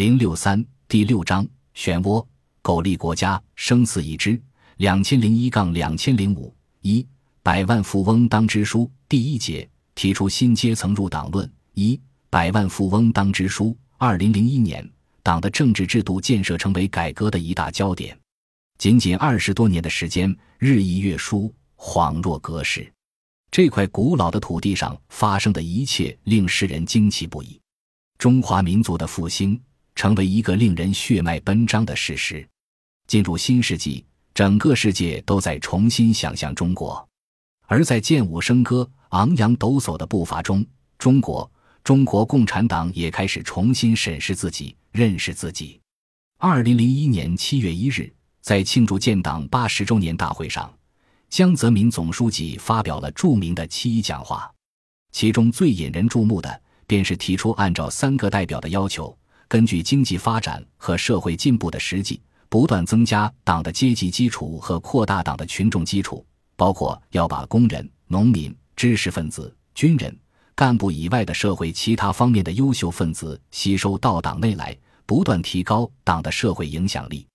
零六三第六章漩涡，苟利国家生死已知。两千零一杠两千零五一百万富翁当支书第一节提出新阶层入党论一百万富翁当支书。二零零一年，党的政治制度建设成为改革的一大焦点。仅仅二十多年的时间，日益越疏，恍若隔世。这块古老的土地上发生的一切，令世人惊奇不已。中华民族的复兴。成为一个令人血脉奔张的事实。进入新世纪，整个世界都在重新想象中国，而在剑舞笙歌、昂扬抖擞的步伐中，中国中国共产党也开始重新审视自己、认识自己。二零零一年七月一日，在庆祝建党八十周年大会上，江泽民总书记发表了著名的七一讲话，其中最引人注目的，便是提出按照三个代表的要求。根据经济发展和社会进步的实际，不断增加党的阶级基础和扩大党的群众基础，包括要把工人、农民、知识分子、军人、干部以外的社会其他方面的优秀分子吸收到党内来，不断提高党的社会影响力。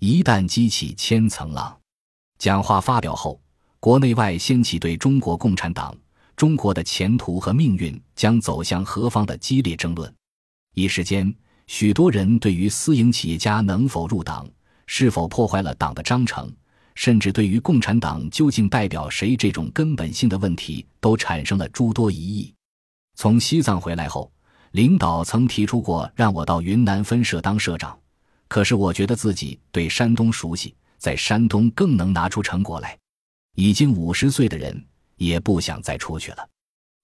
一旦激起千层浪，讲话发表后，国内外掀起对中国共产党、中国的前途和命运将走向何方的激烈争论。一时间。许多人对于私营企业家能否入党、是否破坏了党的章程，甚至对于共产党究竟代表谁这种根本性的问题，都产生了诸多疑义。从西藏回来后，领导曾提出过让我到云南分社当社长，可是我觉得自己对山东熟悉，在山东更能拿出成果来。已经五十岁的人也不想再出去了，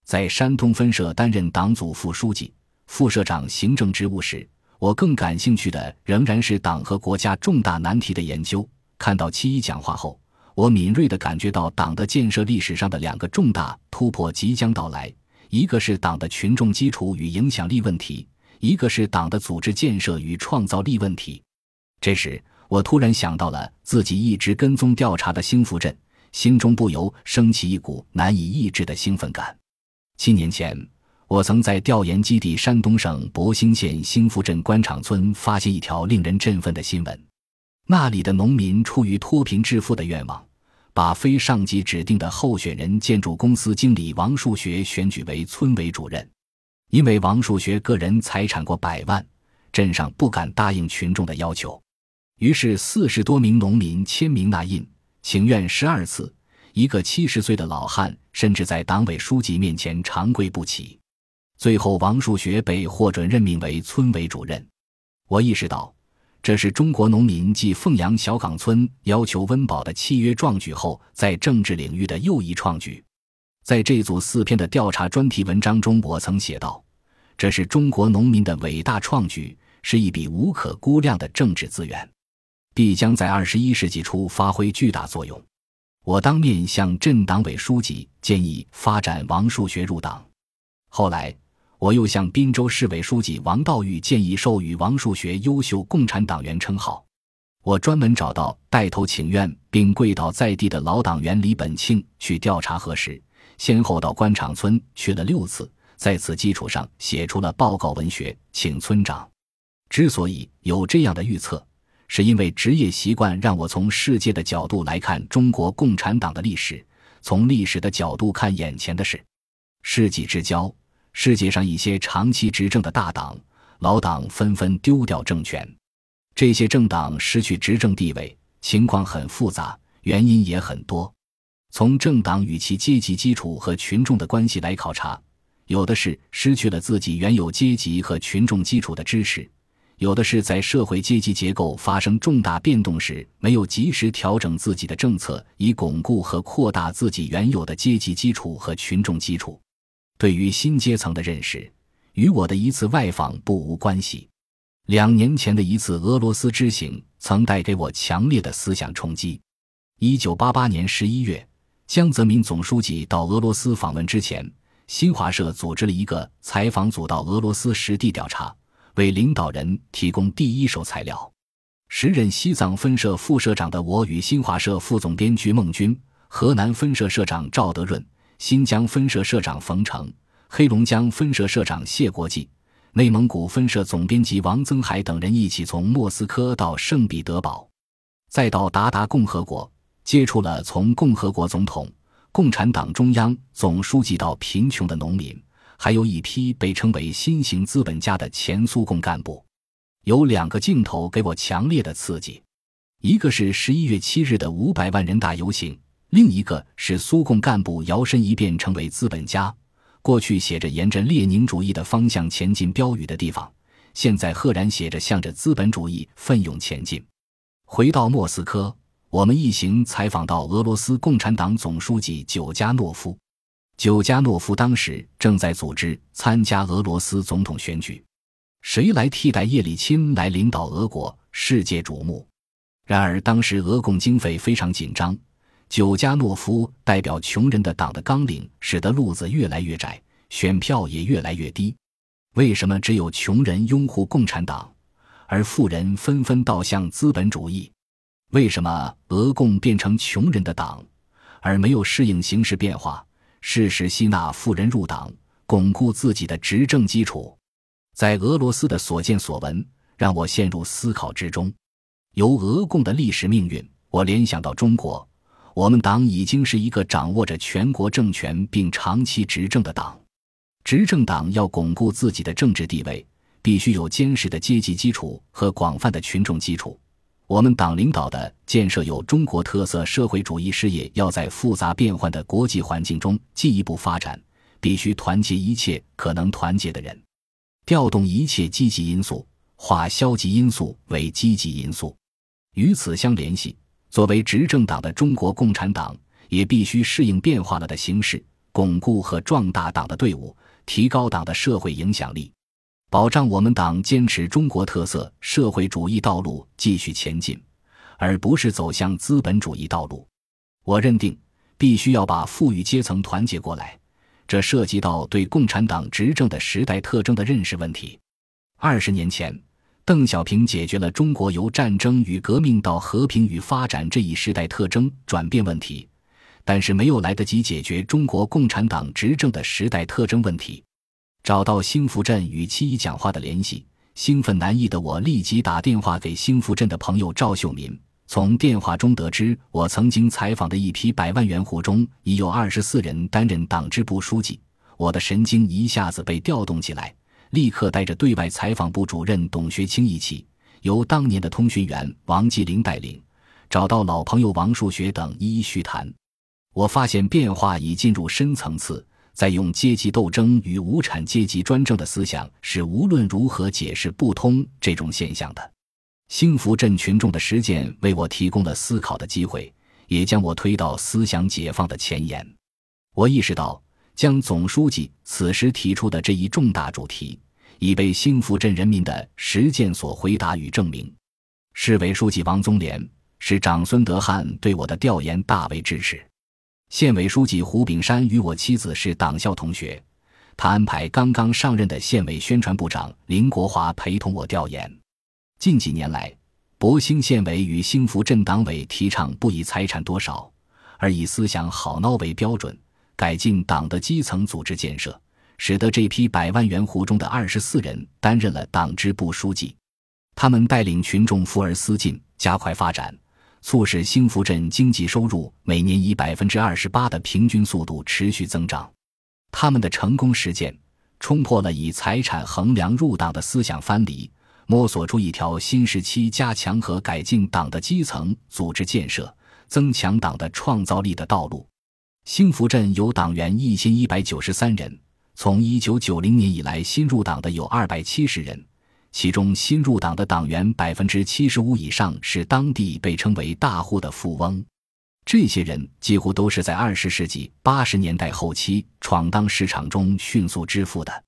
在山东分社担任党组副书记。副社长行政职务时，我更感兴趣的仍然是党和国家重大难题的研究。看到七一讲话后，我敏锐地感觉到党的建设历史上的两个重大突破即将到来：一个是党的群众基础与影响力问题，一个是党的组织建设与创造力问题。这时，我突然想到了自己一直跟踪调查的兴福镇，心中不由升起一股难以抑制的兴奋感。七年前。我曾在调研基地山东省博兴县兴福镇官场村发现一条令人振奋的新闻：那里的农民出于脱贫致富的愿望，把非上级指定的候选人建筑公司经理王树学选举为村委主任。因为王树学个人财产过百万，镇上不敢答应群众的要求，于是四十多名农民签名捺印，请愿十二次。一个七十岁的老汉甚至在党委书记面前长跪不起。最后，王树学被获准任命为村委主任。我意识到，这是中国农民继凤阳小岗村要求温饱的契约壮举后，在政治领域的又一创举。在这组四篇的调查专题文章中，我曾写道：“这是中国农民的伟大创举，是一笔无可估量的政治资源，必将在二十一世纪初发挥巨大作用。”我当面向镇党委书记建议发展王树学入党。后来。我又向滨州市委书记王道玉建议授予王树学优秀共产党员称号。我专门找到带头请愿并跪倒在地的老党员李本庆去调查核实，先后到官场村去了六次，在此基础上写出了报告文学，请村长。之所以有这样的预测，是因为职业习惯让我从世界的角度来看中国共产党的历史，从历史的角度看眼前的事。世纪之交。世界上一些长期执政的大党、老党纷纷丢掉政权，这些政党失去执政地位，情况很复杂，原因也很多。从政党与其阶级基础和群众的关系来考察，有的是失去了自己原有阶级和群众基础的支持，有的是在社会阶级结构发生重大变动时没有及时调整自己的政策，以巩固和扩大自己原有的阶级基础和群众基础。对于新阶层的认识，与我的一次外访不无关系。两年前的一次俄罗斯之行，曾带给我强烈的思想冲击。一九八八年十一月，江泽民总书记到俄罗斯访问之前，新华社组织了一个采访组到俄罗斯实地调查，为领导人提供第一手材料。时任西藏分社副社长的我与新华社副总编剧孟军、河南分社社长赵德润。新疆分社社长冯成、黑龙江分社社长谢国际、内蒙古分社总编辑王增海等人一起从莫斯科到圣彼得堡，再到达达共和国，接触了从共和国总统、共产党中央总书记到贫穷的农民，还有一批被称为新型资本家的前苏共干部。有两个镜头给我强烈的刺激，一个是十一月七日的五百万人大游行，另一个是苏共干部摇身一变成为资本家。过去写着沿着列宁主义的方向前进标语的地方，现在赫然写着向着资本主义奋勇前进。回到莫斯科，我们一行采访到俄罗斯共产党总书记久加诺夫。久加诺夫当时正在组织参加俄罗斯总统选举，谁来替代叶利钦来领导俄国，世界瞩目。然而当时俄共经费非常紧张。久加诺夫代表穷人的党的纲领，使得路子越来越窄，选票也越来越低。为什么只有穷人拥护共产党，而富人纷纷倒向资本主义？为什么俄共变成穷人的党，而没有适应形势变化，适时吸纳富人入党，巩固自己的执政基础？在俄罗斯的所见所闻，让我陷入思考之中。由俄共的历史命运，我联想到中国。我们党已经是一个掌握着全国政权并长期执政的党。执政党要巩固自己的政治地位，必须有坚实的阶级基础和广泛的群众基础。我们党领导的建设有中国特色社会主义事业，要在复杂变幻的国际环境中进一步发展，必须团结一切可能团结的人，调动一切积极因素，化消极因素为积极因素。与此相联系。作为执政党的中国共产党，也必须适应变化了的形势，巩固和壮大党的队伍，提高党的社会影响力，保障我们党坚持中国特色社会主义道路继续前进，而不是走向资本主义道路。我认定，必须要把富裕阶层团结过来，这涉及到对共产党执政的时代特征的认识问题。二十年前。邓小平解决了中国由战争与革命到和平与发展这一时代特征转变问题，但是没有来得及解决中国共产党执政的时代特征问题。找到兴福镇与七一讲话的联系，兴奋难抑的我立即打电话给兴福镇的朋友赵秀民。从电话中得知，我曾经采访的一批百万元户中已有二十四人担任党支部书记，我的神经一下子被调动起来。立刻带着对外采访部主任董学清一起，由当年的通讯员王继林带领，找到老朋友王树学等一一叙谈。我发现变化已进入深层次，在用阶级斗争与无产阶级专政的思想是无论如何解释不通这种现象的。兴福镇群众的实践为我提供了思考的机会，也将我推到思想解放的前沿。我意识到。将总书记此时提出的这一重大主题，已被兴福镇人民的实践所回答与证明。市委书记王宗廉、市长孙德汉对我的调研大为支持。县委书记胡炳山与我妻子是党校同学，他安排刚刚上任的县委宣传部长林国华陪同我调研。近几年来，博兴县委与兴福镇党委提倡不以财产多少，而以思想好孬为标准。改进党的基层组织建设，使得这批百万元户中的二十四人担任了党支部书记。他们带领群众富而思进，加快发展，促使兴福镇经济收入每年以百分之二十八的平均速度持续增长。他们的成功实践，冲破了以财产衡量入党的思想藩篱，摸索出一条新时期加强和改进党的基层组织建设、增强党的创造力的道路。兴福镇有党员一千一百九十三人，从一九九零年以来新入党的有二百七十人，其中新入党的党员百分之七十五以上是当地被称为大户的富翁，这些人几乎都是在二十世纪八十年代后期闯荡市场中迅速致富的。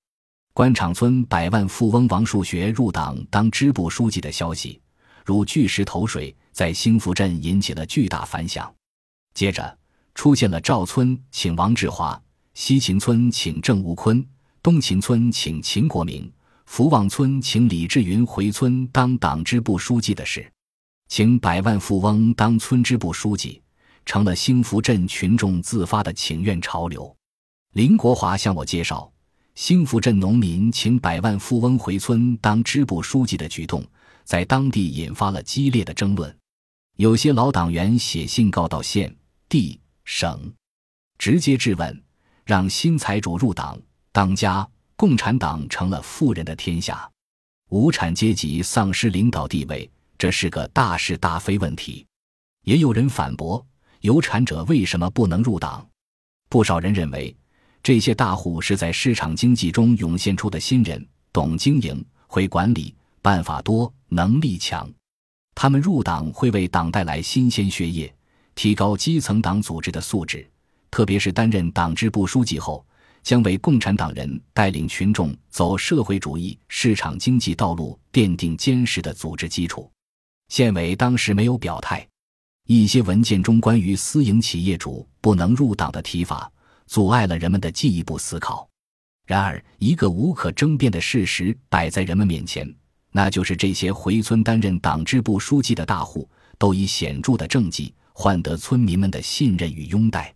官场村百万富翁王树学入党当支部书记的消息，如巨石投水，在兴福镇引起了巨大反响。接着。出现了赵村请王志华，西秦村请郑吴坤，东秦村请秦国明，福旺村请李志云回村当党支部书记的事，请百万富翁当村支部书记，成了兴福镇群众自发的请愿潮流。林国华向我介绍，兴福镇农民请百万富翁回村当支部书记的举动，在当地引发了激烈的争论。有些老党员写信告到县、地、省，直接质问：让新财主入党当家，共产党成了富人的天下，无产阶级丧失领导地位，这是个大是大非问题。也有人反驳：有产者为什么不能入党？不少人认为。这些大户是在市场经济中涌现出的新人，懂经营，会管理，办法多，能力强。他们入党会为党带来新鲜血液，提高基层党组织的素质。特别是担任党支部书记后，将为共产党人带领群众走社会主义市场经济道路奠定坚实的组织基础。县委当时没有表态，一些文件中关于私营企业主不能入党的提法。阻碍了人们的进一步思考。然而，一个无可争辩的事实摆在人们面前，那就是这些回村担任党支部书记的大户，都以显著的政绩换得村民们的信任与拥戴。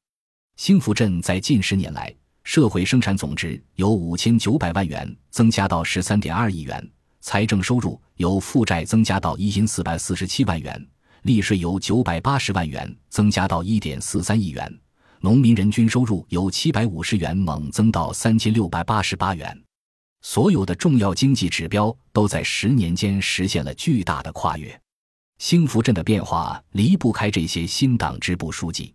兴福镇在近十年来，社会生产总值由五千九百万元增加到十三点二亿元，财政收入由负债增加到一千四百四十七万元，利税由九百八十万元增加到一点四三亿元。农民人均收入由七百五十元猛增到三千六百八十八元，所有的重要经济指标都在十年间实现了巨大的跨越。兴福镇的变化离不开这些新党支部书记。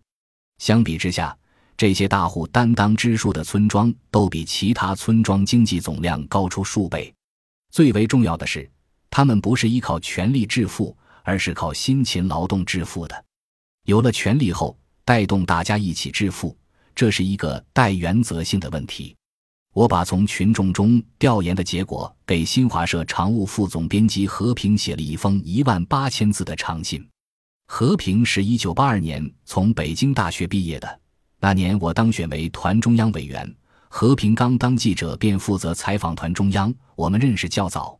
相比之下，这些大户担当支书的村庄都比其他村庄经济总量高出数倍。最为重要的是，他们不是依靠权力致富，而是靠辛勤劳动致富的。有了权力后，带动大家一起致富，这是一个带原则性的问题。我把从群众中调研的结果给新华社常务副总编辑和平写了一封一万八千字的长信。和平是一九八二年从北京大学毕业的，那年我当选为团中央委员，和平刚当记者便负责采访团中央，我们认识较早。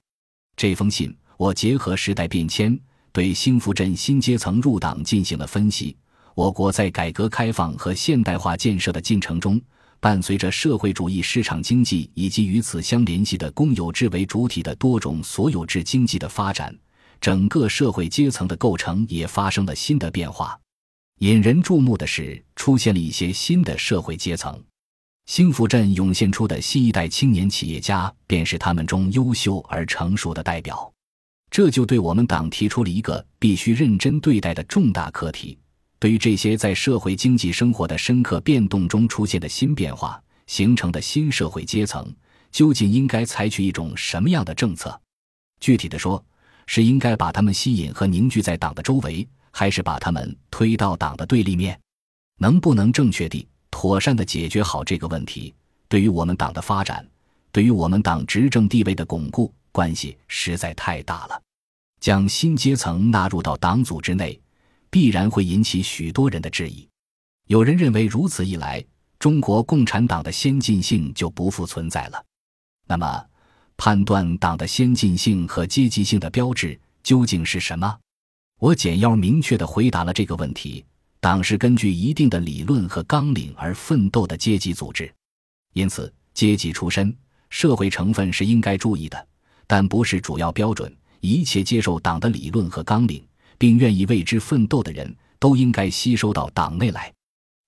这封信我结合时代变迁，对兴福镇新阶层入党进行了分析。我国在改革开放和现代化建设的进程中，伴随着社会主义市场经济以及与此相联系的公有制为主体的多种所有制经济的发展，整个社会阶层的构成也发生了新的变化。引人注目的是，出现了一些新的社会阶层。兴福镇涌现出的新一代青年企业家，便是他们中优秀而成熟的代表。这就对我们党提出了一个必须认真对待的重大课题。对于这些在社会经济生活的深刻变动中出现的新变化形成的新社会阶层，究竟应该采取一种什么样的政策？具体的说，是应该把他们吸引和凝聚在党的周围，还是把他们推到党的对立面？能不能正确地、妥善地解决好这个问题，对于我们党的发展，对于我们党执政地位的巩固，关系实在太大了。将新阶层纳入到党组织内。必然会引起许多人的质疑。有人认为，如此一来，中国共产党的先进性就不复存在了。那么，判断党的先进性和阶级性的标志究竟是什么？我简要明确地回答了这个问题：党是根据一定的理论和纲领而奋斗的阶级组织，因此，阶级出身、社会成分是应该注意的，但不是主要标准。一切接受党的理论和纲领。并愿意为之奋斗的人都应该吸收到党内来。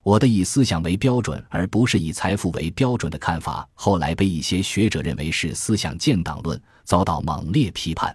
我的以思想为标准，而不是以财富为标准的看法，后来被一些学者认为是思想建党论，遭到猛烈批判。